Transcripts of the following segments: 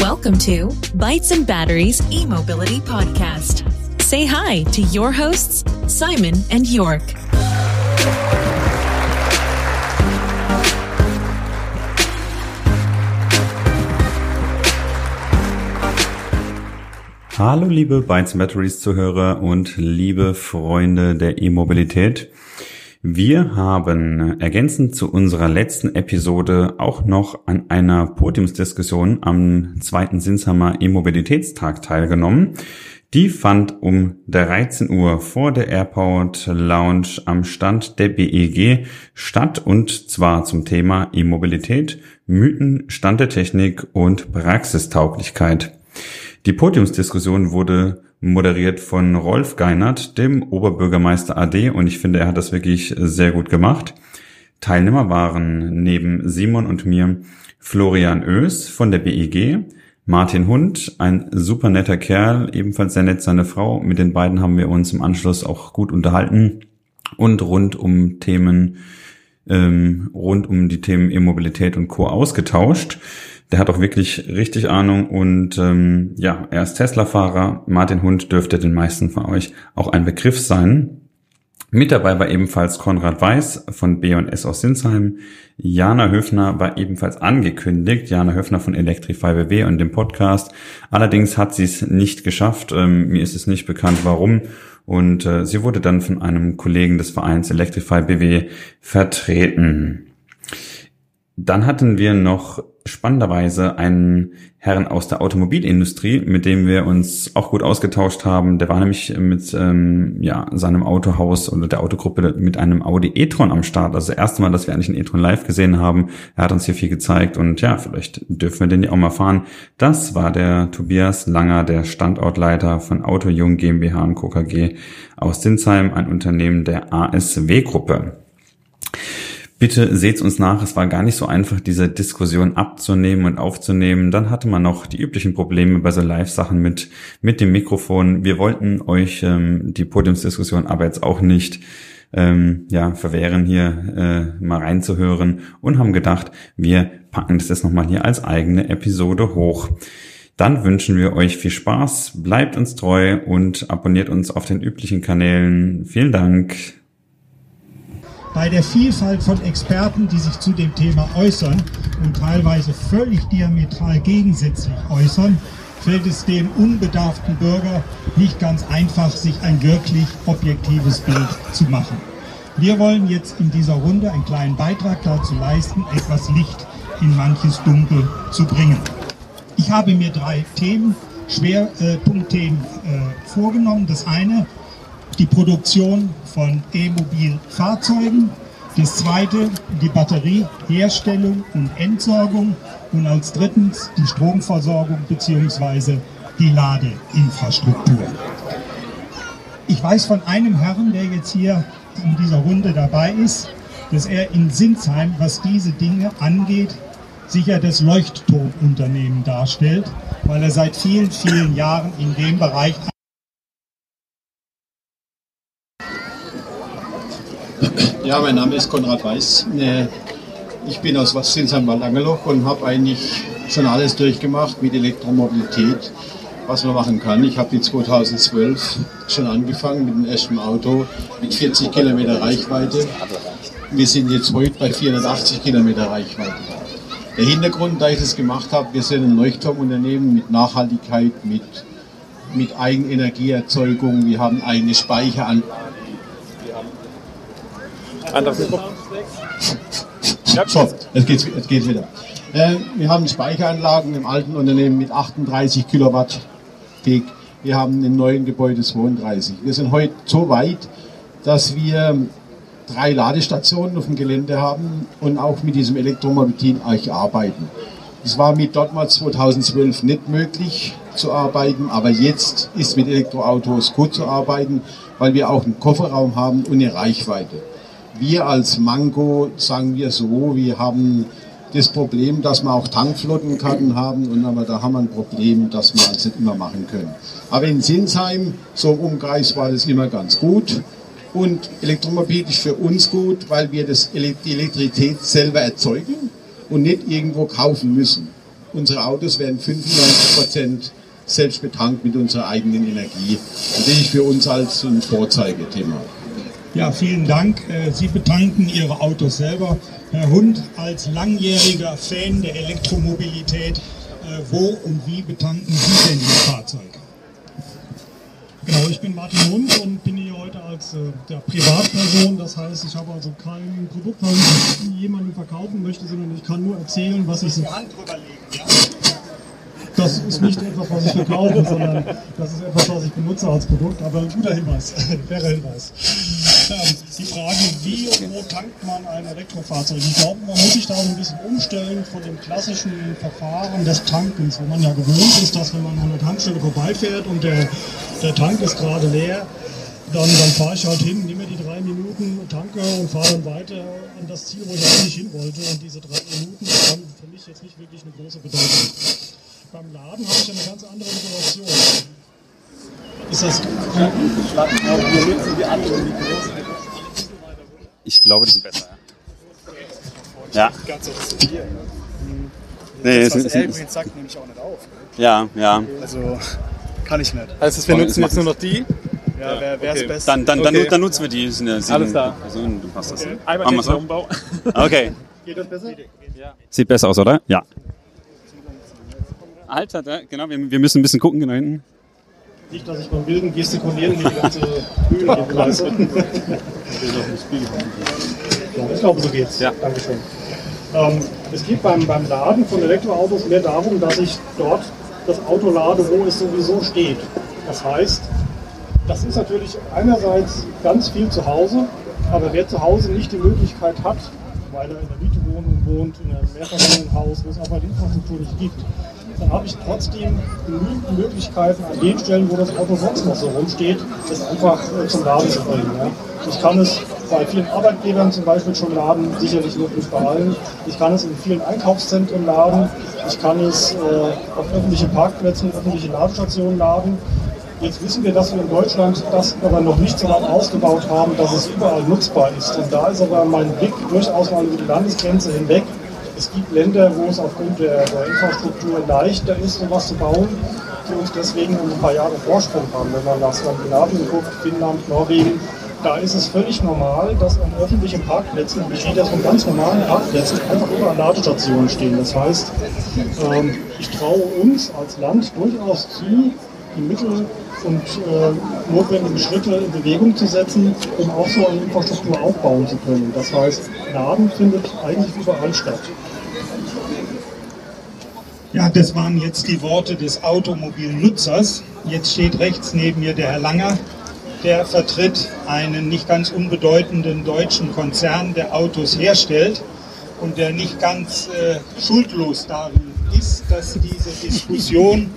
Welcome to Bytes and Batteries e-mobility podcast. Say hi to your hosts, Simon and York. Hallo liebe Bytes and Batteries Zuhörer und liebe Freunde der E-Mobilität. Wir haben ergänzend zu unserer letzten Episode auch noch an einer Podiumsdiskussion am zweiten Sinsheimer E-Mobilitätstag teilgenommen. Die fand um 13 Uhr vor der Airport Lounge am Stand der BEG statt und zwar zum Thema E-Mobilität, Mythen, Stand der Technik und Praxistauglichkeit. Die Podiumsdiskussion wurde moderiert von Rolf Geinert, dem Oberbürgermeister AD, und ich finde, er hat das wirklich sehr gut gemacht. Teilnehmer waren neben Simon und mir Florian Oes von der BEG, Martin Hund, ein super netter Kerl, ebenfalls sehr nett seine Frau. Mit den beiden haben wir uns im Anschluss auch gut unterhalten und rund um Themen, ähm, rund um die Themen E-Mobilität und Co. ausgetauscht. Der hat auch wirklich richtig Ahnung und ähm, ja, er ist Tesla-Fahrer. Martin Hund dürfte den meisten von euch auch ein Begriff sein. Mit dabei war ebenfalls Konrad Weiß von B&S aus Sinsheim. Jana Höfner war ebenfalls angekündigt. Jana Höfner von Electrify BW und dem Podcast. Allerdings hat sie es nicht geschafft. Ähm, mir ist es nicht bekannt, warum. Und äh, sie wurde dann von einem Kollegen des Vereins Electrify BW vertreten. Dann hatten wir noch spannenderweise einen Herrn aus der Automobilindustrie, mit dem wir uns auch gut ausgetauscht haben. Der war nämlich mit ähm, ja, seinem Autohaus oder der Autogruppe mit einem Audi e-tron am Start. Also das erste Mal, dass wir eigentlich einen e-tron live gesehen haben. Er hat uns hier viel gezeigt und ja, vielleicht dürfen wir den ja auch mal fahren. Das war der Tobias Langer, der Standortleiter von Auto Jung GmbH und Co. KG aus Sinsheim, ein Unternehmen der ASW-Gruppe. Bitte seht uns nach, es war gar nicht so einfach, diese Diskussion abzunehmen und aufzunehmen. Dann hatte man noch die üblichen Probleme bei so Live-Sachen mit, mit dem Mikrofon. Wir wollten euch ähm, die Podiumsdiskussion aber jetzt auch nicht ähm, ja, verwehren, hier äh, mal reinzuhören und haben gedacht, wir packen das jetzt nochmal hier als eigene Episode hoch. Dann wünschen wir euch viel Spaß, bleibt uns treu und abonniert uns auf den üblichen Kanälen. Vielen Dank bei der Vielfalt von Experten, die sich zu dem Thema äußern und teilweise völlig diametral gegensätzlich äußern, fällt es dem unbedarften Bürger nicht ganz einfach, sich ein wirklich objektives Bild zu machen. Wir wollen jetzt in dieser Runde einen kleinen Beitrag dazu leisten, etwas Licht in manches Dunkel zu bringen. Ich habe mir drei Themen, Schwerpunktthemen äh, vorgenommen. Das eine die Produktion von E-Mobil-Fahrzeugen. Das zweite, die Batterieherstellung und Entsorgung. Und als drittens die Stromversorgung bzw. die Ladeinfrastruktur. Ich weiß von einem Herrn, der jetzt hier in dieser Runde dabei ist, dass er in Sinsheim, was diese Dinge angeht, sicher das Leuchtturmunternehmen darstellt, weil er seit vielen, vielen Jahren in dem Bereich Ja, mein Name ist Konrad Weiß. Äh, ich bin aus Sinsheim-Wallangeloch und habe eigentlich schon alles durchgemacht mit Elektromobilität, was man machen kann. Ich habe in 2012 schon angefangen mit dem ersten Auto mit 40 Kilometer Reichweite. Wir sind jetzt heute bei 480 Kilometer Reichweite. Der Hintergrund, da ich das gemacht habe, wir sind ein Leuchtturmunternehmen mit Nachhaltigkeit, mit, mit Eigenenergieerzeugung, wir haben eigene Speicheranlagen Anderes. Ja. So, jetzt geht's, jetzt geht's wieder. Äh, wir haben Speicheranlagen im alten Unternehmen mit 38 Kilowatt Peak. Wir haben im neuen Gebäude 32. Wir sind heute so weit, dass wir drei Ladestationen auf dem Gelände haben und auch mit diesem Elektromobilität arbeiten. Es war mit dortmals 2012 nicht möglich zu arbeiten, aber jetzt ist mit Elektroautos gut zu arbeiten, weil wir auch einen Kofferraum haben und eine Reichweite. Wir als Mango sagen wir so, wir haben das Problem, dass wir auch Tankflottenkarten haben und aber da haben wir ein Problem, das wir also nicht immer machen können. Aber in Sinsheim, so im Umkreis, war das immer ganz gut. Und Elektromobil ist für uns gut, weil wir das, die Elektrizität selber erzeugen und nicht irgendwo kaufen müssen. unsere Autos werden 95 Prozent selbst betankt mit unserer eigenen Energie. Das sehe ich für uns als ein Vorzeigethema. Ja, vielen Dank. Äh, Sie betanken Ihre Autos selber. Herr Hund, als langjähriger Fan der Elektromobilität, äh, wo und wie betanken Sie denn Ihr Fahrzeug? Genau, ich bin Martin Hund und bin hier heute als äh, der Privatperson. Das heißt, ich habe also kein Produkt, was ich jemandem verkaufen möchte, sondern ich kann nur erzählen, was ich so. Hand drüber legen, ja? Das ist nicht etwas, was ich verkaufe, sondern das ist etwas, was ich benutze als Produkt. Aber ein guter Hinweis, fairer Hinweis. Ähm, die Frage, wie und wo tankt man ein Elektrofahrzeug? Ich glaube, man muss sich da so ein bisschen umstellen von dem klassischen Verfahren des Tankens, wo man ja gewohnt ist, dass wenn man an der Tankstelle vorbeifährt und der, der Tank ist gerade leer, dann, dann fahre ich halt hin, nehme die drei Minuten, tanke und fahre dann weiter an das Ziel, wo ich eigentlich hin wollte. Und diese drei Minuten haben für mich jetzt nicht wirklich eine große Bedeutung. Beim Laden habe ich eine ganz andere Situation. Ist das Ich glaube, die sind besser. Ja. Nee, Das, was er sind, übrigens sagt, nehme ich auch nicht auf. ja, ja. Also kann ich nicht. Also wir nutzen jetzt nur noch die. Ja, wer wäre es best? Dann, dann, dann, Okay. dann nutzen wir die. Sind ja sieben Alles klar. Personen, dann passt das. Einmal Machen wir's den so? Umbau. Okay. Geht das besser? Sieht besser aus, oder? Ja. Alter, da, genau, wir, wir müssen ein bisschen gucken, genau hinten. Nicht, dass ich beim wilden Gestikulieren die ganze Bühne belasse. ja, ich glaube, so geht's. Ja. Dankeschön. Ähm, es geht beim, beim Laden von Elektroautos mehr darum, dass ich dort das Auto lade, wo es sowieso steht. Das heißt, das ist natürlich einerseits ganz viel zu Hause, aber wer zu Hause nicht die Möglichkeit hat, weil er in der Mietwohnung wohnt, in einem Mehrfamilienhaus, wo es einfach die Infrastruktur nicht gibt, dann habe ich trotzdem genügend Möglichkeiten an den Stellen, wo das Auto sonst noch so rumsteht, es einfach äh, zum Laden zu bringen. Ja. Ich kann es bei vielen Arbeitgebern zum Beispiel schon laden, sicherlich noch nicht bei allen. Ich kann es in vielen Einkaufszentren laden. Ich kann es äh, auf öffentlichen Parkplätzen, öffentliche Ladestationen laden. Jetzt wissen wir, dass wir in Deutschland das aber noch nicht so weit ausgebaut haben, dass es überall nutzbar ist. Und da ist aber mein Blick durchaus mal über die Landesgrenze hinweg. Es gibt Länder, wo es aufgrund der, der Infrastruktur leichter ist, sowas zu bauen, die uns deswegen ein paar Jahre Vorsprung haben. Wenn man nach Skandinavien guckt, Finnland, Norwegen, da ist es völlig normal, dass an öffentlichen Parkplätzen, besteht das von ganz normalen Parkplätzen, einfach überall Ladestationen stehen. Das heißt, ähm, ich traue uns als Land durchaus zu, die Mittel und äh, notwendigen Schritte in Bewegung zu setzen, um auch so eine Infrastruktur aufbauen zu können. Das heißt, Laden findet eigentlich überall statt. Ja, das waren jetzt die Worte des Automobilnutzers. Jetzt steht rechts neben mir der Herr Langer. Der vertritt einen nicht ganz unbedeutenden deutschen Konzern, der Autos herstellt und der nicht ganz äh, schuldlos darin ist, dass diese Diskussion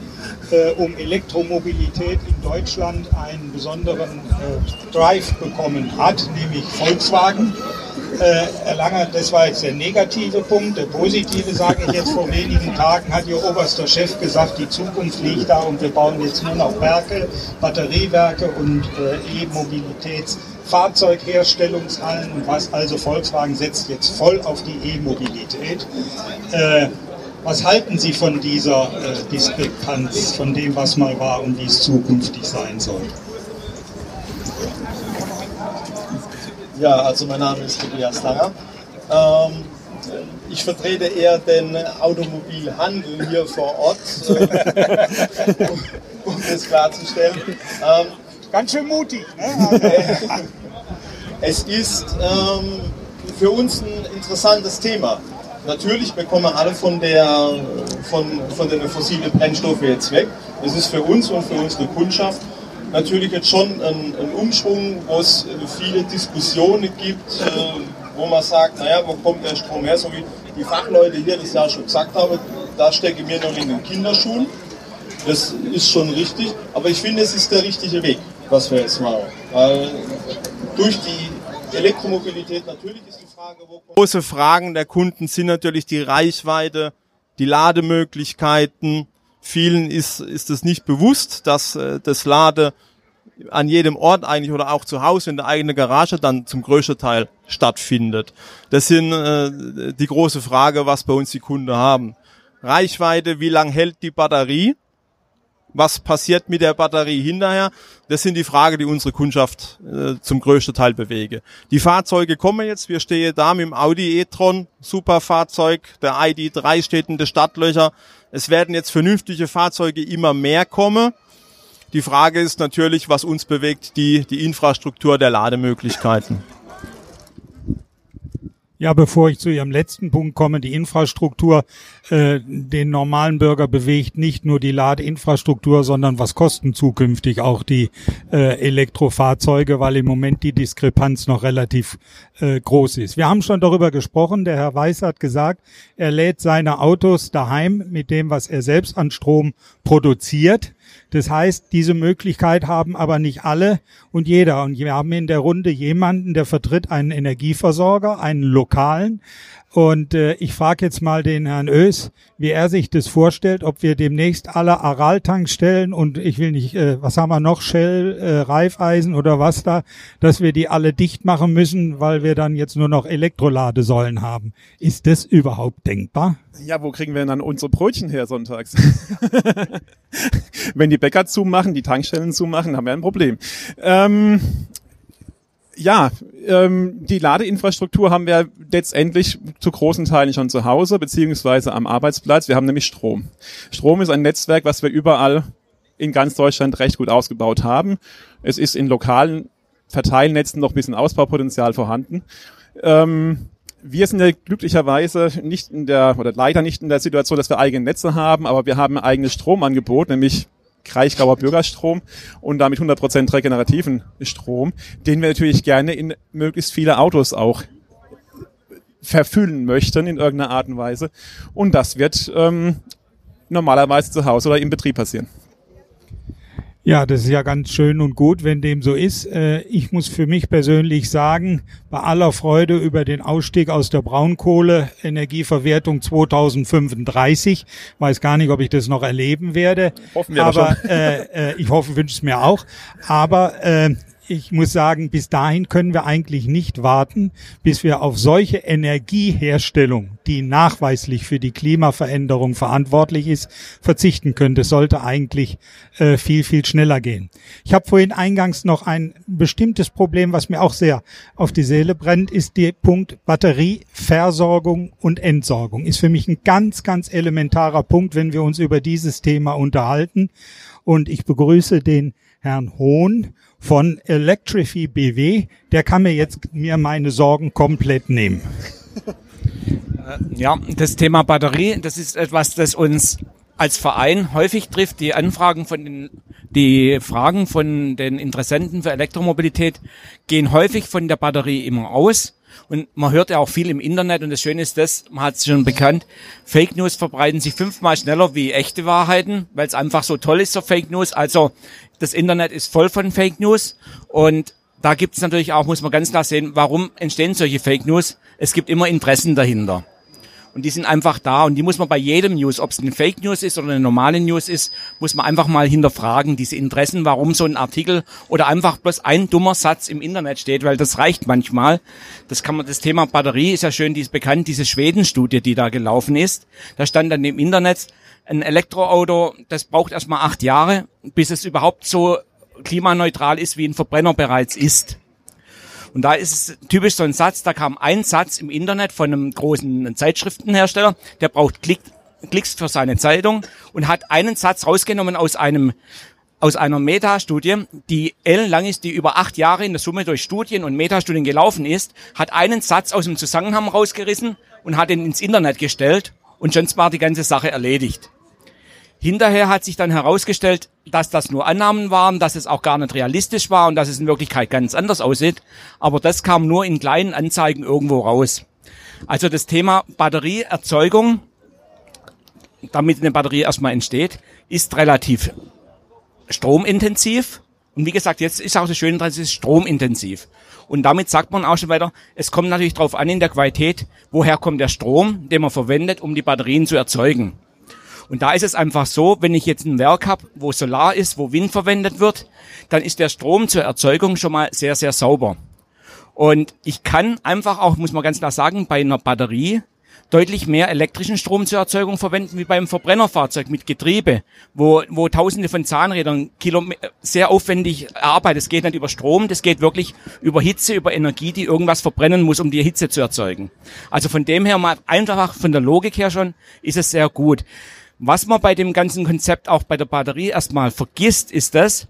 äh, um Elektromobilität in Deutschland einen besonderen äh, Drive bekommen hat, nämlich Volkswagen. Äh, Herr Langer, das war jetzt der negative Punkt. Der positive, sage ich jetzt, vor wenigen Tagen hat Ihr oberster Chef gesagt, die Zukunft liegt da und wir bauen jetzt nur noch Werke, Batteriewerke und äh, E-Mobilitätsfahrzeugherstellungshallen und was. Also Volkswagen setzt jetzt voll auf die E-Mobilität. Äh, was halten Sie von dieser äh, Diskrepanz, von dem, was mal war und wie es zukünftig sein soll? Ja, also mein Name ist Tobias Langer. Ähm, ich vertrete eher den Automobilhandel hier vor Ort, äh, um, um das klarzustellen. Ähm, Ganz schön mutig, ne? es ist ähm, für uns ein interessantes Thema. Natürlich bekommen alle von, der, von, von den fossilen Brennstoffen jetzt weg. Das ist für uns und für unsere Kundschaft natürlich jetzt schon ein, ein Umschwung, wo es viele Diskussionen gibt, äh, wo man sagt, naja, wo kommt der Strom her, so wie die Fachleute hier das ja schon gesagt haben, da stecke mir noch in den Kinderschuhen. Das ist schon richtig, aber ich finde, es ist der richtige Weg, was wir jetzt machen. Weil durch die Elektromobilität natürlich ist die Frage, wo kommt Große Fragen der Kunden sind natürlich die Reichweite, die Lademöglichkeiten. Vielen ist, ist es nicht bewusst, dass äh, das Lade an jedem Ort eigentlich oder auch zu Hause in der eigenen Garage dann zum größten Teil stattfindet. Das sind äh, die große Frage, was bei uns die Kunden haben. Reichweite, wie lang hält die Batterie, was passiert mit der Batterie hinterher, das sind die Fragen, die unsere Kundschaft äh, zum größten Teil bewege. Die Fahrzeuge kommen jetzt, wir stehen da mit dem Audi e-tron, super Fahrzeug, der ID3 steht in den Stadtlöcher. Es werden jetzt vernünftige Fahrzeuge immer mehr kommen. Die Frage ist natürlich, was uns bewegt, die, die Infrastruktur der Lademöglichkeiten. Ja, bevor ich zu Ihrem letzten Punkt komme, die Infrastruktur, äh, den normalen Bürger bewegt nicht nur die Ladeinfrastruktur, sondern was kosten zukünftig auch die äh, Elektrofahrzeuge, weil im Moment die Diskrepanz noch relativ äh, groß ist. Wir haben schon darüber gesprochen, der Herr Weiß hat gesagt, er lädt seine Autos daheim mit dem, was er selbst an Strom produziert. Das heißt, diese Möglichkeit haben aber nicht alle und jeder. Und wir haben in der Runde jemanden, der vertritt einen Energieversorger, einen lokalen. Und äh, ich frage jetzt mal den Herrn Ös, wie er sich das vorstellt, ob wir demnächst alle Aral-Tankstellen und ich will nicht, äh, was haben wir noch, Shell, äh, Reifeisen oder was da, dass wir die alle dicht machen müssen, weil wir dann jetzt nur noch Elektroladesäulen haben. Ist das überhaupt denkbar? Ja, wo kriegen wir denn dann unsere Brötchen her sonntags? Wenn die Bäcker zumachen, die Tankstellen zumachen, haben wir ein Problem. Ähm, ja, ähm, die Ladeinfrastruktur haben wir letztendlich zu großen Teilen schon zu Hause, beziehungsweise am Arbeitsplatz. Wir haben nämlich Strom. Strom ist ein Netzwerk, was wir überall in ganz Deutschland recht gut ausgebaut haben. Es ist in lokalen Verteilnetzen noch ein bisschen Ausbaupotenzial vorhanden. Ähm, wir sind ja glücklicherweise nicht in der, oder leider nicht in der Situation, dass wir eigene Netze haben, aber wir haben ein eigenes Stromangebot, nämlich Kraichgauer Bürgerstrom und damit 100% regenerativen Strom, den wir natürlich gerne in möglichst viele Autos auch verfüllen möchten in irgendeiner Art und Weise. Und das wird ähm, normalerweise zu Hause oder im Betrieb passieren. Ja, das ist ja ganz schön und gut, wenn dem so ist. Äh, ich muss für mich persönlich sagen, bei aller Freude über den Ausstieg aus der Braunkohle, Energieverwertung 2035, weiß gar nicht, ob ich das noch erleben werde. Hoffen wir aber äh, äh, ich hoffe, wünsche es mir auch. Aber äh, ich muss sagen, bis dahin können wir eigentlich nicht warten, bis wir auf solche Energieherstellung, die nachweislich für die Klimaveränderung verantwortlich ist, verzichten können. Das sollte eigentlich äh, viel, viel schneller gehen. Ich habe vorhin eingangs noch ein bestimmtes Problem, was mir auch sehr auf die Seele brennt, ist der Punkt Batterieversorgung und Entsorgung. Ist für mich ein ganz, ganz elementarer Punkt, wenn wir uns über dieses Thema unterhalten. Und ich begrüße den Herrn Hohn von Electrify BW. Der kann mir jetzt mir meine Sorgen komplett nehmen. Äh, ja, das Thema Batterie, das ist etwas, das uns als Verein häufig trifft. Die Anfragen von den, die Fragen von den Interessenten für Elektromobilität gehen häufig von der Batterie immer aus. Und man hört ja auch viel im Internet und das Schöne ist das, man hat es schon bekannt, Fake News verbreiten sich fünfmal schneller wie echte Wahrheiten, weil es einfach so toll ist, so Fake News. Also das Internet ist voll von Fake News und da gibt es natürlich auch, muss man ganz klar sehen, warum entstehen solche Fake News. Es gibt immer Interessen dahinter. Und die sind einfach da und die muss man bei jedem News, ob es eine Fake News ist oder eine normale News ist, muss man einfach mal hinterfragen, diese Interessen, warum so ein Artikel oder einfach bloß ein dummer Satz im Internet steht, weil das reicht manchmal. Das kann man, das Thema Batterie ist ja schön, die ist bekannt, diese Schweden-Studie, die da gelaufen ist. Da stand dann im Internet, ein Elektroauto, das braucht erstmal acht Jahre, bis es überhaupt so klimaneutral ist, wie ein Verbrenner bereits ist. Und da ist es typisch so ein Satz, da kam ein Satz im Internet von einem großen Zeitschriftenhersteller, der braucht Klick, Klicks für seine Zeitung und hat einen Satz rausgenommen aus einem aus einer Metastudie, die ellenlang ist, die über acht Jahre in der Summe durch Studien und Metastudien gelaufen ist, hat einen Satz aus dem Zusammenhang rausgerissen und hat ihn ins Internet gestellt und schon war die ganze Sache erledigt. Hinterher hat sich dann herausgestellt, dass das nur Annahmen waren, dass es auch gar nicht realistisch war und dass es in Wirklichkeit ganz anders aussieht. Aber das kam nur in kleinen Anzeigen irgendwo raus. Also das Thema Batterieerzeugung, damit eine Batterie erstmal entsteht, ist relativ stromintensiv. Und wie gesagt, jetzt ist auch das Schöne dran, es ist stromintensiv. Und damit sagt man auch schon weiter, es kommt natürlich darauf an in der Qualität, woher kommt der Strom, den man verwendet, um die Batterien zu erzeugen. Und da ist es einfach so, wenn ich jetzt ein Werk habe, wo Solar ist, wo Wind verwendet wird, dann ist der Strom zur Erzeugung schon mal sehr, sehr sauber. Und ich kann einfach auch, muss man ganz klar sagen, bei einer Batterie deutlich mehr elektrischen Strom zur Erzeugung verwenden wie beim Verbrennerfahrzeug mit Getriebe, wo, wo tausende von Zahnrädern Kilome sehr aufwendig erarbeitet. Es geht nicht über Strom, das geht wirklich über Hitze, über Energie, die irgendwas verbrennen muss, um die Hitze zu erzeugen. Also von dem her mal einfach von der Logik her schon ist es sehr gut. Was man bei dem ganzen Konzept auch bei der Batterie erstmal vergisst, ist das,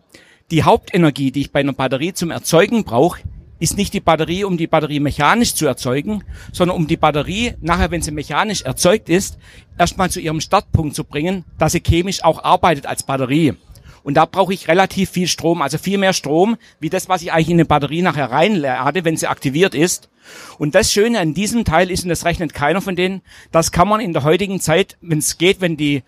die Hauptenergie, die ich bei einer Batterie zum Erzeugen brauche, ist nicht die Batterie, um die Batterie mechanisch zu erzeugen, sondern um die Batterie nachher, wenn sie mechanisch erzeugt ist, erstmal zu ihrem Startpunkt zu bringen, dass sie chemisch auch arbeitet als Batterie. Und da brauche ich relativ viel Strom, also viel mehr Strom, wie das, was ich eigentlich in eine Batterie nachher reinlade, wenn sie aktiviert ist. Und das Schöne an diesem Teil ist, und das rechnet keiner von denen, das kann man in der heutigen Zeit, wenn es geht, wenn die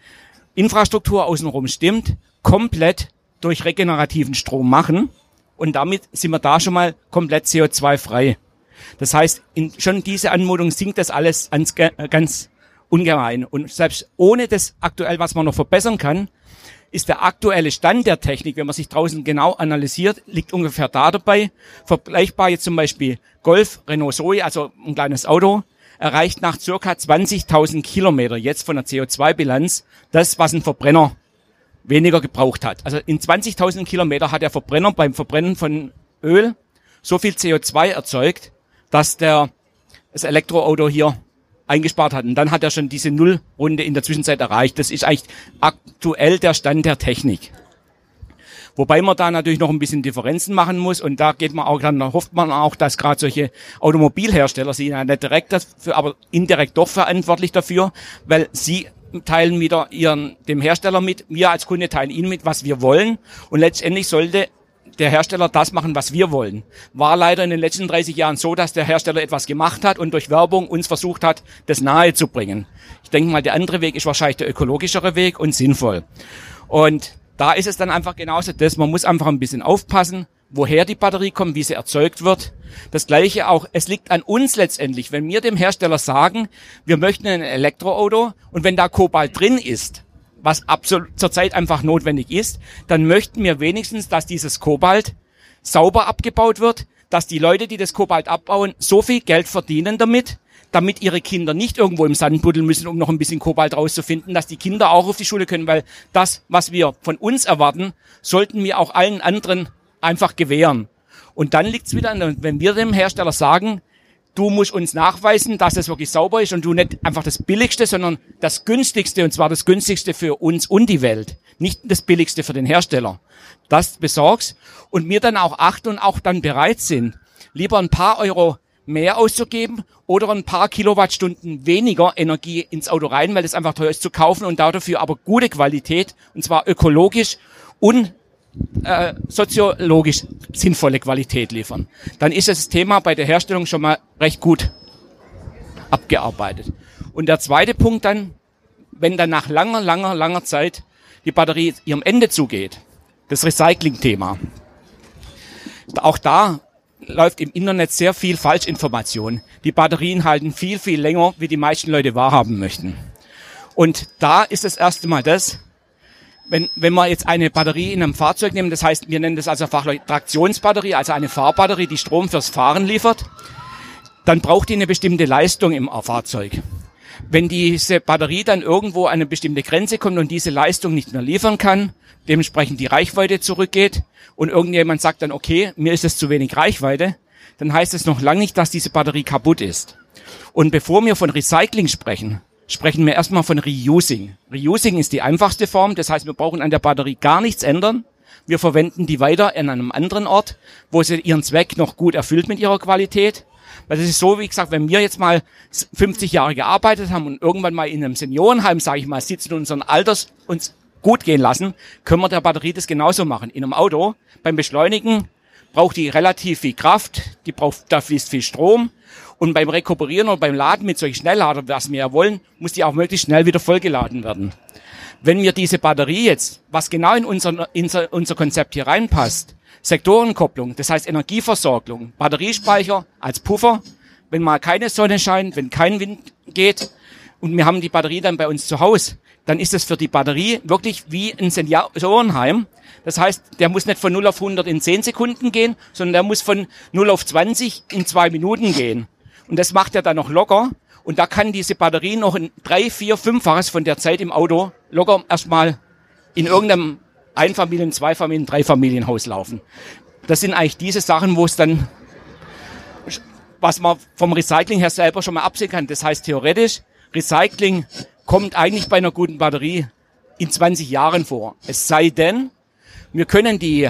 Infrastruktur außenrum stimmt, komplett durch regenerativen Strom machen und damit sind wir da schon mal komplett CO2-frei. Das heißt, in, schon diese Anmutung sinkt das alles ganz, ganz ungemein. Und selbst ohne das aktuell, was man noch verbessern kann, ist der aktuelle Stand der Technik, wenn man sich draußen genau analysiert, liegt ungefähr da dabei. Vergleichbar jetzt zum Beispiel Golf, Renault Zoe, also ein kleines Auto, erreicht nach circa 20.000 Kilometer jetzt von der CO2-Bilanz das, was ein Verbrenner weniger gebraucht hat. Also in 20.000 Kilometer hat der Verbrenner beim Verbrennen von Öl so viel CO2 erzeugt, dass der das Elektroauto hier eingespart hat. Und dann hat er schon diese Nullrunde in der Zwischenzeit erreicht. Das ist eigentlich aktuell der Stand der Technik. Wobei man da natürlich noch ein bisschen Differenzen machen muss und da geht man auch, dann hofft man auch, dass gerade solche Automobilhersteller sind ja nicht direkt dafür, aber indirekt doch verantwortlich dafür, weil sie teilen wieder ihren, dem Hersteller mit, wir als Kunde teilen ihnen mit, was wir wollen. Und letztendlich sollte der Hersteller das machen, was wir wollen. War leider in den letzten 30 Jahren so, dass der Hersteller etwas gemacht hat und durch Werbung uns versucht hat, das nahe zu bringen. Ich denke mal, der andere Weg ist wahrscheinlich der ökologischere Weg und sinnvoll. Und da ist es dann einfach genauso das, man muss einfach ein bisschen aufpassen, woher die Batterie kommt, wie sie erzeugt wird. Das gleiche auch, es liegt an uns letztendlich, wenn wir dem Hersteller sagen, wir möchten ein Elektroauto und wenn da Kobalt drin ist, was absolut zurzeit einfach notwendig ist, dann möchten wir wenigstens, dass dieses Kobalt sauber abgebaut wird, dass die Leute, die das Kobalt abbauen, so viel Geld verdienen damit, damit ihre Kinder nicht irgendwo im Sand buddeln müssen, um noch ein bisschen Kobalt rauszufinden, dass die Kinder auch auf die Schule können, weil das, was wir von uns erwarten, sollten wir auch allen anderen einfach gewähren. Und dann liegt es wieder an, wenn wir dem Hersteller sagen, du musst uns nachweisen, dass es wirklich sauber ist und du nicht einfach das Billigste, sondern das Günstigste, und zwar das Günstigste für uns und die Welt, nicht das Billigste für den Hersteller. Das besorgst und mir dann auch achten und auch dann bereit sind, lieber ein paar Euro mehr auszugeben oder ein paar Kilowattstunden weniger Energie ins Auto rein, weil es einfach teuer ist zu kaufen und dafür aber gute Qualität, und zwar ökologisch und äh, soziologisch sinnvolle Qualität liefern, dann ist das Thema bei der Herstellung schon mal recht gut abgearbeitet. Und der zweite Punkt dann, wenn dann nach langer, langer, langer Zeit die Batterie ihrem Ende zugeht, das Recycling-Thema. Auch da läuft im Internet sehr viel Falschinformation. Die Batterien halten viel, viel länger, wie die meisten Leute wahrhaben möchten. Und da ist das erste Mal das, wenn, wenn wir jetzt eine Batterie in einem Fahrzeug nehmen, das heißt, wir nennen das also Fachleute Traktionsbatterie, also eine Fahrbatterie, die Strom fürs Fahren liefert, dann braucht die eine bestimmte Leistung im Fahrzeug. Wenn diese Batterie dann irgendwo an eine bestimmte Grenze kommt und diese Leistung nicht mehr liefern kann, dementsprechend die Reichweite zurückgeht und irgendjemand sagt dann, okay, mir ist es zu wenig Reichweite, dann heißt es noch lange nicht, dass diese Batterie kaputt ist. Und bevor wir von Recycling sprechen, sprechen wir erstmal von Reusing. Reusing ist die einfachste Form, das heißt, wir brauchen an der Batterie gar nichts ändern. Wir verwenden die weiter in einem anderen Ort, wo sie ihren Zweck noch gut erfüllt mit ihrer Qualität. Weil das ist so, wie gesagt, wenn wir jetzt mal 50 Jahre gearbeitet haben und irgendwann mal in einem Seniorenheim, sage ich mal, sitzen und unseren Alters uns gut gehen lassen, können wir der Batterie das genauso machen. In einem Auto, beim Beschleunigen, braucht die relativ viel Kraft, die braucht, da fließt viel Strom und beim Rekuperieren oder beim Laden mit solchen Schnellladern, was wir ja wollen, muss die auch möglichst schnell wieder vollgeladen werden. Wenn wir diese Batterie jetzt, was genau in unser, in unser Konzept hier reinpasst, Sektorenkopplung, das heißt Energieversorgung, Batteriespeicher als Puffer, wenn mal keine Sonne scheint, wenn kein Wind geht und wir haben die Batterie dann bei uns zu Hause, dann ist es für die Batterie wirklich wie ein Seniorenheim. Das heißt, der muss nicht von 0 auf 100 in 10 Sekunden gehen, sondern der muss von 0 auf 20 in zwei Minuten gehen. Und das macht er dann noch locker. Und da kann diese Batterie noch ein drei, vier, fünffaches von der Zeit im Auto locker erstmal in irgendeinem Einfamilien-, Zweifamilien-, Dreifamilienhaus laufen. Das sind eigentlich diese Sachen, wo es dann, was man vom Recycling her selber schon mal absehen kann. Das heißt theoretisch, Recycling kommt eigentlich bei einer guten Batterie in 20 Jahren vor. Es sei denn, wir können die,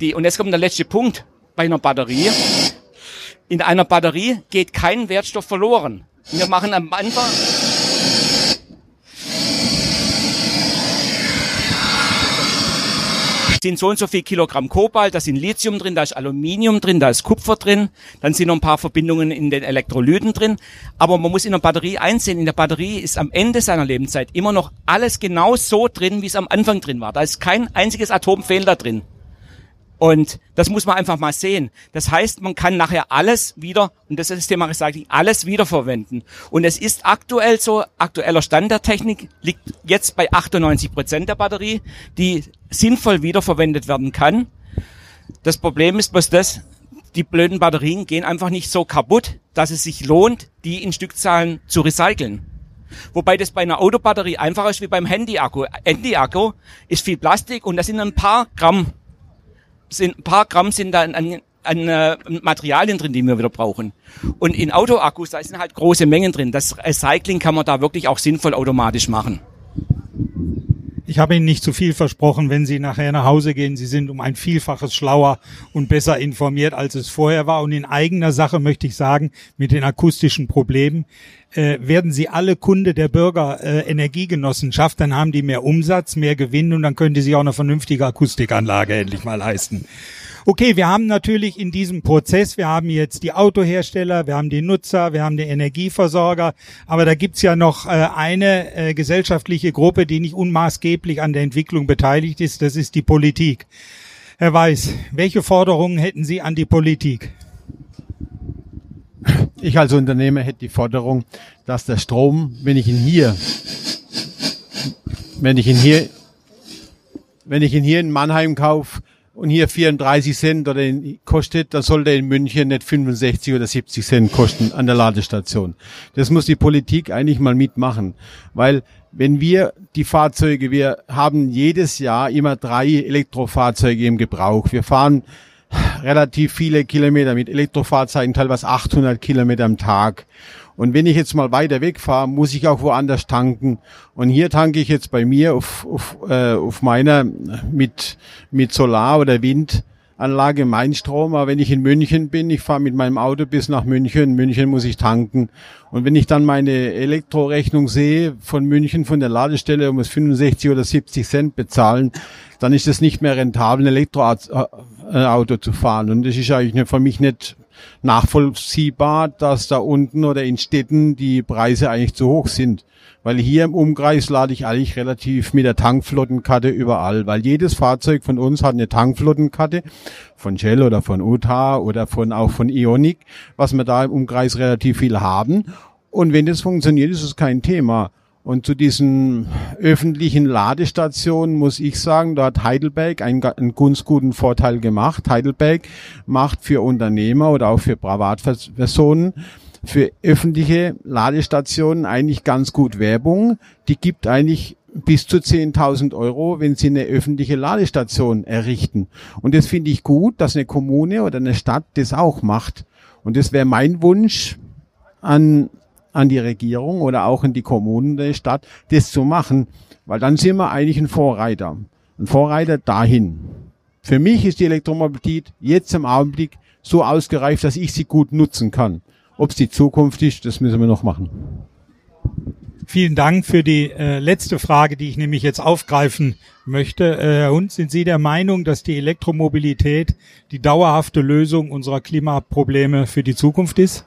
die, und jetzt kommt der letzte Punkt bei einer Batterie. In einer Batterie geht kein Wertstoff verloren. Wir machen am Anfang, sind so und so viel Kilogramm Kobalt, da sind Lithium drin, da ist Aluminium drin, da ist Kupfer drin, dann sind noch ein paar Verbindungen in den Elektrolyten drin. Aber man muss in der Batterie einsehen, in der Batterie ist am Ende seiner Lebenszeit immer noch alles genau so drin, wie es am Anfang drin war. Da ist kein einziges Atomfehler drin. Und das muss man einfach mal sehen. Das heißt, man kann nachher alles wieder, und das ist das Thema Recycling, alles wiederverwenden. Und es ist aktuell so, aktueller Stand der Technik liegt jetzt bei 98 Prozent der Batterie, die sinnvoll wiederverwendet werden kann. Das Problem ist bloß das, die blöden Batterien gehen einfach nicht so kaputt, dass es sich lohnt, die in Stückzahlen zu recyceln. Wobei das bei einer Autobatterie einfacher ist wie beim Handy-Akku. Handy-Akku ist viel Plastik und da sind ein paar Gramm sind ein paar Gramm sind da an, an, äh, Materialien drin, die wir wieder brauchen. Und in Autoakkus, da sind halt große Mengen drin. Das Recycling kann man da wirklich auch sinnvoll automatisch machen. Ich habe Ihnen nicht zu viel versprochen, wenn Sie nachher nach Hause gehen. Sie sind um ein Vielfaches schlauer und besser informiert, als es vorher war. Und in eigener Sache möchte ich sagen, mit den akustischen Problemen äh, werden Sie alle Kunde der Bürger äh, Energiegenossenschaft, dann haben die mehr Umsatz, mehr Gewinn und dann können die sich auch eine vernünftige Akustikanlage endlich mal leisten. Okay, wir haben natürlich in diesem Prozess, wir haben jetzt die Autohersteller, wir haben die Nutzer, wir haben die Energieversorger, aber da gibt's ja noch äh, eine äh, gesellschaftliche Gruppe, die nicht unmaßgeblich an der Entwicklung beteiligt ist, das ist die Politik. Herr Weiß, welche Forderungen hätten Sie an die Politik? Ich als Unternehmer hätte die Forderung, dass der Strom, wenn ich ihn hier, wenn ich ihn hier, wenn ich ihn hier in Mannheim kaufe, und hier 34 Cent oder kostet, dann sollte in München nicht 65 oder 70 Cent kosten an der Ladestation. Das muss die Politik eigentlich mal mitmachen, weil wenn wir die Fahrzeuge, wir haben jedes Jahr immer drei Elektrofahrzeuge im Gebrauch. Wir fahren relativ viele Kilometer mit Elektrofahrzeugen, teilweise 800 Kilometer am Tag. Und wenn ich jetzt mal weiter wegfahre, muss ich auch woanders tanken. Und hier tanke ich jetzt bei mir auf, auf, äh, auf meiner mit, mit Solar- oder Windanlage mein Strom. Aber wenn ich in München bin, ich fahre mit meinem Auto bis nach München. München muss ich tanken. Und wenn ich dann meine Elektrorechnung sehe von München, von der Ladestelle, muss 65 oder 70 Cent bezahlen, dann ist es nicht mehr rentabel, ein Elektroauto zu fahren. Und das ist eigentlich für mich nicht nachvollziehbar, dass da unten oder in Städten die Preise eigentlich zu hoch sind. Weil hier im Umkreis lade ich eigentlich relativ mit der Tankflottenkarte überall, weil jedes Fahrzeug von uns hat eine Tankflottenkarte von Shell oder von UTA oder von auch von Ionic, was wir da im Umkreis relativ viel haben. Und wenn das funktioniert, ist es kein Thema. Und zu diesen öffentlichen Ladestationen muss ich sagen, da hat Heidelberg einen, einen ganz guten Vorteil gemacht. Heidelberg macht für Unternehmer oder auch für Privatpersonen für öffentliche Ladestationen eigentlich ganz gut Werbung. Die gibt eigentlich bis zu 10.000 Euro, wenn sie eine öffentliche Ladestation errichten. Und das finde ich gut, dass eine Kommune oder eine Stadt das auch macht. Und das wäre mein Wunsch an an die Regierung oder auch in die Kommunen der Stadt, das zu machen, weil dann sind wir eigentlich ein Vorreiter. Ein Vorreiter dahin. Für mich ist die Elektromobilität jetzt im Augenblick so ausgereift, dass ich sie gut nutzen kann. Ob es die Zukunft ist, das müssen wir noch machen. Vielen Dank für die äh, letzte Frage, die ich nämlich jetzt aufgreifen möchte. Äh, Herr Hund, sind Sie der Meinung, dass die Elektromobilität die dauerhafte Lösung unserer Klimaprobleme für die Zukunft ist?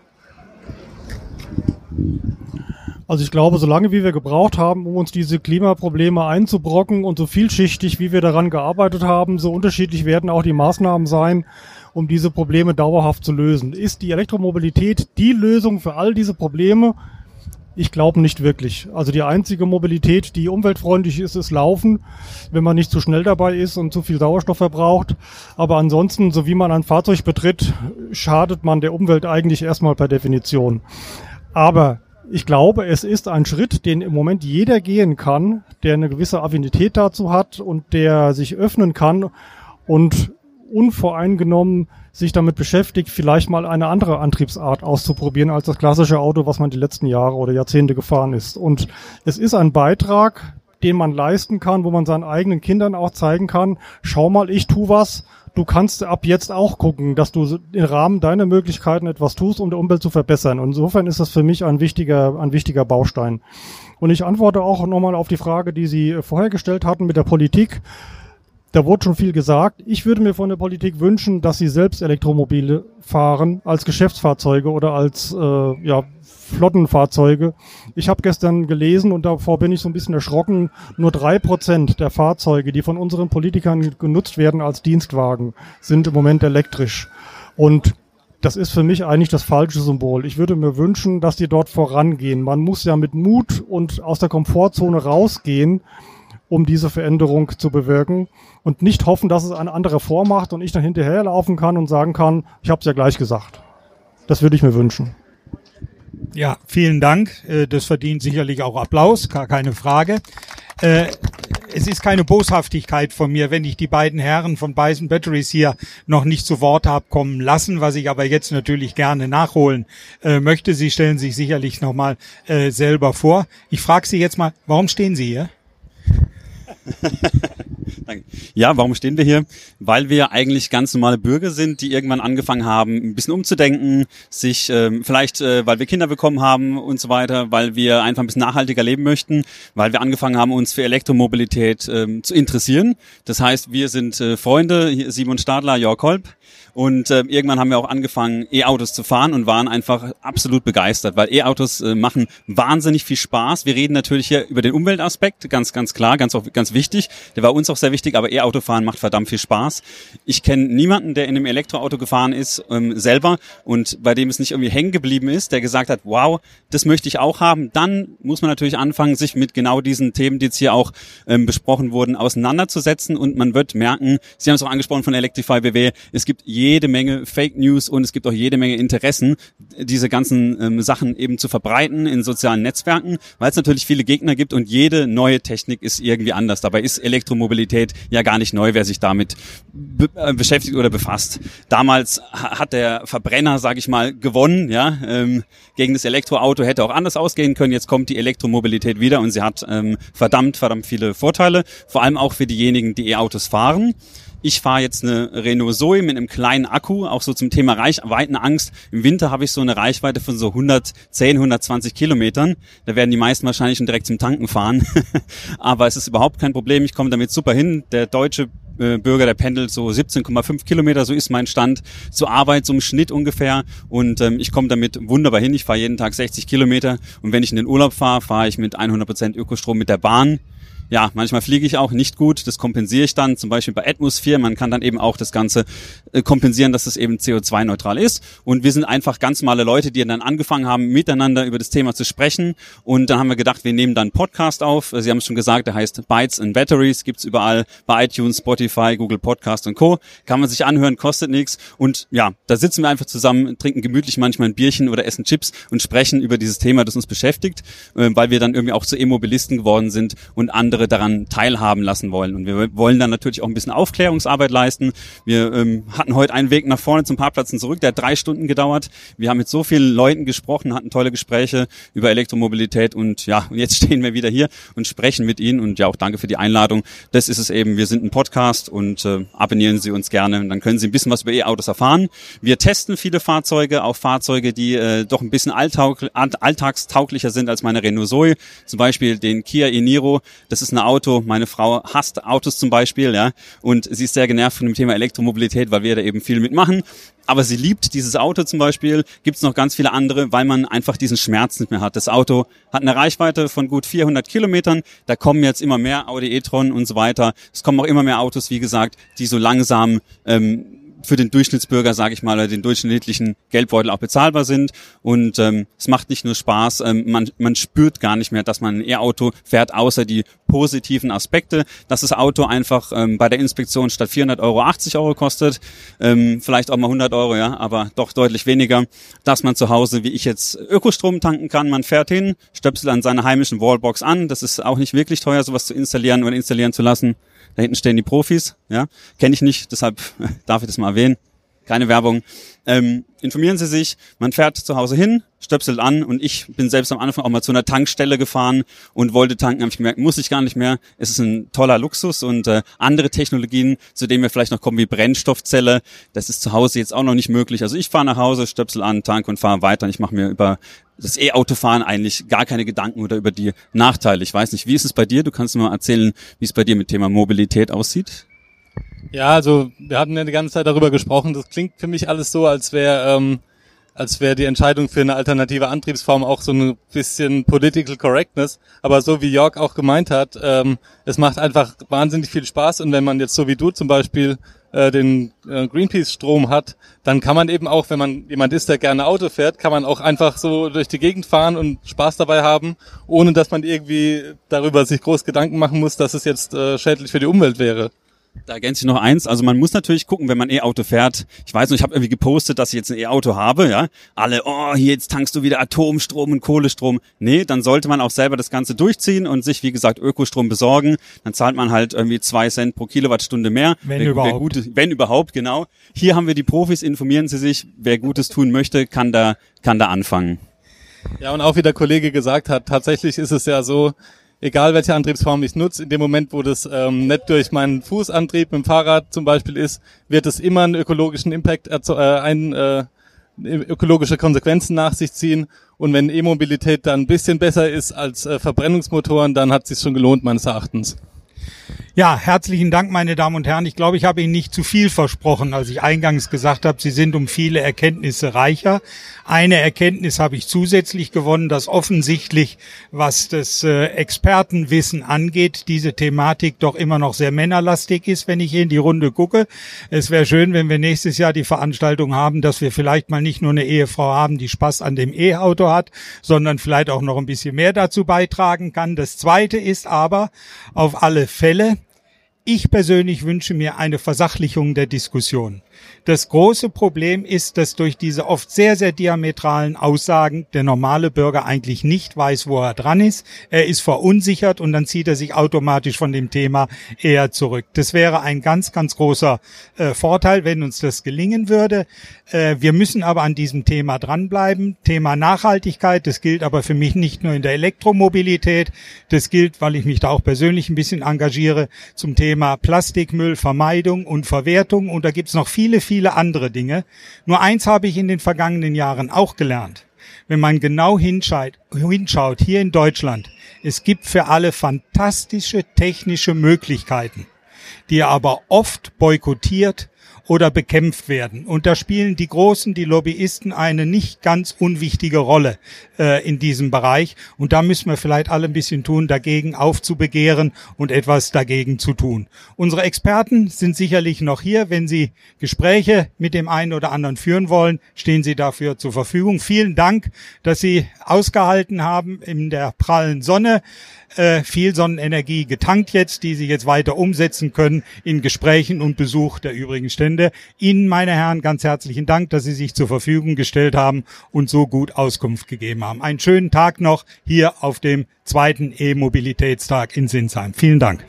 Also ich glaube, solange wie wir gebraucht haben, um uns diese Klimaprobleme einzubrocken und so vielschichtig, wie wir daran gearbeitet haben, so unterschiedlich werden auch die Maßnahmen sein, um diese Probleme dauerhaft zu lösen. Ist die Elektromobilität die Lösung für all diese Probleme? Ich glaube nicht wirklich. Also die einzige Mobilität, die umweltfreundlich ist, ist Laufen, wenn man nicht zu schnell dabei ist und zu viel Sauerstoff verbraucht. Aber ansonsten, so wie man ein Fahrzeug betritt, schadet man der Umwelt eigentlich erstmal per Definition. Aber ich glaube, es ist ein Schritt, den im Moment jeder gehen kann, der eine gewisse Affinität dazu hat und der sich öffnen kann und unvoreingenommen sich damit beschäftigt, vielleicht mal eine andere Antriebsart auszuprobieren als das klassische Auto, was man die letzten Jahre oder Jahrzehnte gefahren ist. Und es ist ein Beitrag, den man leisten kann, wo man seinen eigenen Kindern auch zeigen kann, schau mal, ich tu was, du kannst ab jetzt auch gucken, dass du im Rahmen deiner Möglichkeiten etwas tust, um die Umwelt zu verbessern. Und insofern ist das für mich ein wichtiger, ein wichtiger Baustein. Und ich antworte auch nochmal auf die Frage, die Sie vorher gestellt hatten mit der Politik. Da wurde schon viel gesagt. Ich würde mir von der Politik wünschen, dass sie selbst Elektromobile fahren als Geschäftsfahrzeuge oder als äh, ja, Flottenfahrzeuge. Ich habe gestern gelesen und davor bin ich so ein bisschen erschrocken, nur drei Prozent der Fahrzeuge, die von unseren Politikern genutzt werden als Dienstwagen, sind im Moment elektrisch. Und das ist für mich eigentlich das falsche Symbol. Ich würde mir wünschen, dass die dort vorangehen. Man muss ja mit Mut und aus der Komfortzone rausgehen um diese Veränderung zu bewirken und nicht hoffen, dass es eine andere vormacht und ich dann hinterherlaufen kann und sagen kann, ich habe es ja gleich gesagt. Das würde ich mir wünschen. Ja, vielen Dank. Äh, das verdient sicherlich auch Applaus, gar keine Frage. Äh, es ist keine Boshaftigkeit von mir, wenn ich die beiden Herren von Bison Batteries hier noch nicht zu Wort habe kommen lassen, was ich aber jetzt natürlich gerne nachholen äh, möchte. Sie stellen sich sicherlich nochmal selber vor. Ich frage Sie jetzt mal, warum stehen Sie hier? ja, warum stehen wir hier? Weil wir eigentlich ganz normale Bürger sind, die irgendwann angefangen haben, ein bisschen umzudenken, sich ähm, vielleicht, äh, weil wir Kinder bekommen haben und so weiter, weil wir einfach ein bisschen nachhaltiger leben möchten, weil wir angefangen haben, uns für Elektromobilität ähm, zu interessieren. Das heißt, wir sind äh, Freunde, Simon Stadler, Jörg Kolb, und äh, irgendwann haben wir auch angefangen, E-Autos zu fahren und waren einfach absolut begeistert, weil E-Autos äh, machen wahnsinnig viel Spaß. Wir reden natürlich hier über den Umweltaspekt, ganz, ganz klar, ganz, auch, ganz wichtig. Der war uns auch sehr wichtig, aber E-Autofahren macht verdammt viel Spaß. Ich kenne niemanden, der in einem Elektroauto gefahren ist, ähm, selber und bei dem es nicht irgendwie hängen geblieben ist, der gesagt hat, wow, das möchte ich auch haben. Dann muss man natürlich anfangen, sich mit genau diesen Themen, die jetzt hier auch ähm, besprochen wurden, auseinanderzusetzen und man wird merken, Sie haben es auch angesprochen von Electrify BW, es gibt jede Menge Fake News und es gibt auch jede Menge Interessen, diese ganzen ähm, Sachen eben zu verbreiten in sozialen Netzwerken, weil es natürlich viele Gegner gibt und jede neue Technik ist irgendwie anders. Dabei ist Elektromobilität ja gar nicht neu, wer sich damit be äh, beschäftigt oder befasst. Damals hat der Verbrenner, sage ich mal, gewonnen, ja, ähm, gegen das Elektroauto hätte auch anders ausgehen können. Jetzt kommt die Elektromobilität wieder und sie hat ähm, verdammt, verdammt viele Vorteile, vor allem auch für diejenigen, die E-Autos fahren. Ich fahre jetzt eine Renault Zoe mit einem kleinen Akku, auch so zum Thema Reichweitenangst. Im Winter habe ich so eine Reichweite von so 110, 120 Kilometern. Da werden die meisten wahrscheinlich schon direkt zum Tanken fahren. Aber es ist überhaupt kein Problem. Ich komme damit super hin. Der deutsche äh, Bürger, der pendelt so 17,5 Kilometer, so ist mein Stand zur Arbeit, so im Schnitt ungefähr. Und ähm, ich komme damit wunderbar hin. Ich fahre jeden Tag 60 Kilometer. Und wenn ich in den Urlaub fahre, fahre ich mit 100 Prozent Ökostrom mit der Bahn ja, manchmal fliege ich auch nicht gut, das kompensiere ich dann, zum Beispiel bei Atmosphere, man kann dann eben auch das Ganze äh, kompensieren, dass es eben CO2-neutral ist. Und wir sind einfach ganz normale Leute, die dann angefangen haben, miteinander über das Thema zu sprechen. Und dann haben wir gedacht, wir nehmen dann Podcast auf. Sie haben es schon gesagt, der heißt Bytes and Batteries, gibt's überall bei iTunes, Spotify, Google Podcast und Co. Kann man sich anhören, kostet nichts. Und ja, da sitzen wir einfach zusammen, trinken gemütlich manchmal ein Bierchen oder essen Chips und sprechen über dieses Thema, das uns beschäftigt, äh, weil wir dann irgendwie auch zu E-Mobilisten geworden sind und andere andere daran teilhaben lassen wollen. Und wir wollen dann natürlich auch ein bisschen Aufklärungsarbeit leisten. Wir ähm, hatten heute einen Weg nach vorne zum Parkplatz und zurück, der hat drei Stunden gedauert. Wir haben mit so vielen Leuten gesprochen, hatten tolle Gespräche über Elektromobilität und ja, jetzt stehen wir wieder hier und sprechen mit Ihnen und ja auch danke für die Einladung. Das ist es eben, wir sind ein Podcast und äh, abonnieren Sie uns gerne und dann können Sie ein bisschen was über E-Autos erfahren. Wir testen viele Fahrzeuge, auch Fahrzeuge, die äh, doch ein bisschen alltagstauglicher sind als meine Renault Zoe, zum Beispiel den Kia e-Niro. Das ist ist ein Auto. Meine Frau hasst Autos zum Beispiel, ja, und sie ist sehr genervt von dem Thema Elektromobilität, weil wir da eben viel mitmachen. Aber sie liebt dieses Auto zum Beispiel. Gibt es noch ganz viele andere, weil man einfach diesen Schmerz nicht mehr hat. Das Auto hat eine Reichweite von gut 400 Kilometern. Da kommen jetzt immer mehr Audi e-tron und so weiter. Es kommen auch immer mehr Autos, wie gesagt, die so langsam ähm, für den Durchschnittsbürger, sage ich mal, den durchschnittlichen Geldbeutel auch bezahlbar sind. Und ähm, es macht nicht nur Spaß, ähm, man, man spürt gar nicht mehr, dass man ein E-Auto fährt, außer die positiven Aspekte, dass das Auto einfach ähm, bei der Inspektion statt 400 Euro 80 Euro kostet, ähm, vielleicht auch mal 100 Euro, ja, aber doch deutlich weniger, dass man zu Hause, wie ich jetzt, Ökostrom tanken kann. Man fährt hin, stöpselt an seiner heimischen Wallbox an. Das ist auch nicht wirklich teuer, sowas zu installieren oder installieren zu lassen. Da hinten stehen die Profis, ja, kenne ich nicht, deshalb darf ich das mal erwähnen. Keine Werbung. Ähm, informieren Sie sich, man fährt zu Hause hin, stöpselt an und ich bin selbst am Anfang auch mal zu einer Tankstelle gefahren und wollte tanken, habe ich gemerkt, muss ich gar nicht mehr. Es ist ein toller Luxus und äh, andere Technologien, zu denen wir vielleicht noch kommen wie Brennstoffzelle, das ist zu Hause jetzt auch noch nicht möglich. Also ich fahre nach Hause, stöpsel an, tank und fahre weiter ich mache mir über das E-Autofahren eigentlich gar keine Gedanken oder über die Nachteile. Ich weiß nicht, wie ist es bei dir? Du kannst mir mal erzählen, wie es bei dir mit Thema Mobilität aussieht. Ja, also wir hatten ja die ganze Zeit darüber gesprochen. Das klingt für mich alles so, als wäre ähm, als wäre die Entscheidung für eine alternative Antriebsform auch so ein bisschen Political Correctness. Aber so wie Jörg auch gemeint hat, ähm, es macht einfach wahnsinnig viel Spaß. Und wenn man jetzt so wie du zum Beispiel äh, den äh, Greenpeace-Strom hat, dann kann man eben auch, wenn man jemand ist, der gerne Auto fährt, kann man auch einfach so durch die Gegend fahren und Spaß dabei haben, ohne dass man irgendwie darüber sich groß Gedanken machen muss, dass es jetzt äh, schädlich für die Umwelt wäre. Da ergänze ich noch eins. Also man muss natürlich gucken, wenn man E-Auto fährt. Ich weiß noch, ich habe irgendwie gepostet, dass ich jetzt ein E-Auto habe. Ja, alle, oh, hier jetzt tankst du wieder Atomstrom und Kohlestrom. Nee, dann sollte man auch selber das Ganze durchziehen und sich, wie gesagt, Ökostrom besorgen. Dann zahlt man halt irgendwie zwei Cent pro Kilowattstunde mehr. Wenn wer, überhaupt. Wer Gutes, wenn überhaupt, genau. Hier haben wir die Profis. Informieren Sie sich. Wer Gutes tun möchte, kann da, kann da anfangen. Ja, und auch wie der Kollege gesagt hat, tatsächlich ist es ja so, egal welche Antriebsform ich nutze, in dem Moment, wo das ähm, nicht durch meinen Fußantrieb mit dem Fahrrad zum Beispiel ist, wird es immer einen ökologischen Impact, äh, ein, äh, ökologische Konsequenzen nach sich ziehen. Und wenn E-Mobilität dann ein bisschen besser ist als äh, Verbrennungsmotoren, dann hat es sich schon gelohnt, meines Erachtens. Ja, herzlichen Dank, meine Damen und Herren. Ich glaube, ich habe Ihnen nicht zu viel versprochen, als ich eingangs gesagt habe, Sie sind um viele Erkenntnisse reicher. Eine Erkenntnis habe ich zusätzlich gewonnen, dass offensichtlich, was das äh, Expertenwissen angeht, diese Thematik doch immer noch sehr männerlastig ist, wenn ich hier in die Runde gucke. Es wäre schön, wenn wir nächstes Jahr die Veranstaltung haben, dass wir vielleicht mal nicht nur eine Ehefrau haben, die Spaß an dem E-Auto hat, sondern vielleicht auch noch ein bisschen mehr dazu beitragen kann. Das Zweite ist aber auf alle Fälle, ich persönlich wünsche mir eine Versachlichung der Diskussion. Das große Problem ist, dass durch diese oft sehr, sehr diametralen Aussagen der normale Bürger eigentlich nicht weiß, wo er dran ist. Er ist verunsichert und dann zieht er sich automatisch von dem Thema eher zurück. Das wäre ein ganz, ganz großer äh, Vorteil, wenn uns das gelingen würde. Äh, wir müssen aber an diesem Thema dranbleiben. Thema Nachhaltigkeit, das gilt aber für mich nicht nur in der Elektromobilität. Das gilt, weil ich mich da auch persönlich ein bisschen engagiere, zum Thema Plastikmüllvermeidung und Verwertung. Und da gibt's noch viele, viele andere Dinge. Nur eins habe ich in den vergangenen Jahren auch gelernt. Wenn man genau hinschaut, hier in Deutschland, es gibt für alle fantastische technische Möglichkeiten, die aber oft boykottiert oder bekämpft werden. Und da spielen die Großen, die Lobbyisten eine nicht ganz unwichtige Rolle äh, in diesem Bereich. Und da müssen wir vielleicht alle ein bisschen tun, dagegen aufzubegehren und etwas dagegen zu tun. Unsere Experten sind sicherlich noch hier. Wenn Sie Gespräche mit dem einen oder anderen führen wollen, stehen Sie dafür zur Verfügung. Vielen Dank, dass Sie ausgehalten haben in der prallen Sonne äh, viel Sonnenenergie getankt jetzt, die Sie jetzt weiter umsetzen können in Gesprächen und Besuch der übrigen Stände. Ihnen, meine Herren, ganz herzlichen Dank, dass Sie sich zur Verfügung gestellt haben und so gut Auskunft gegeben haben. Einen schönen Tag noch hier auf dem zweiten E-Mobilitätstag in Sinsheim. Vielen Dank.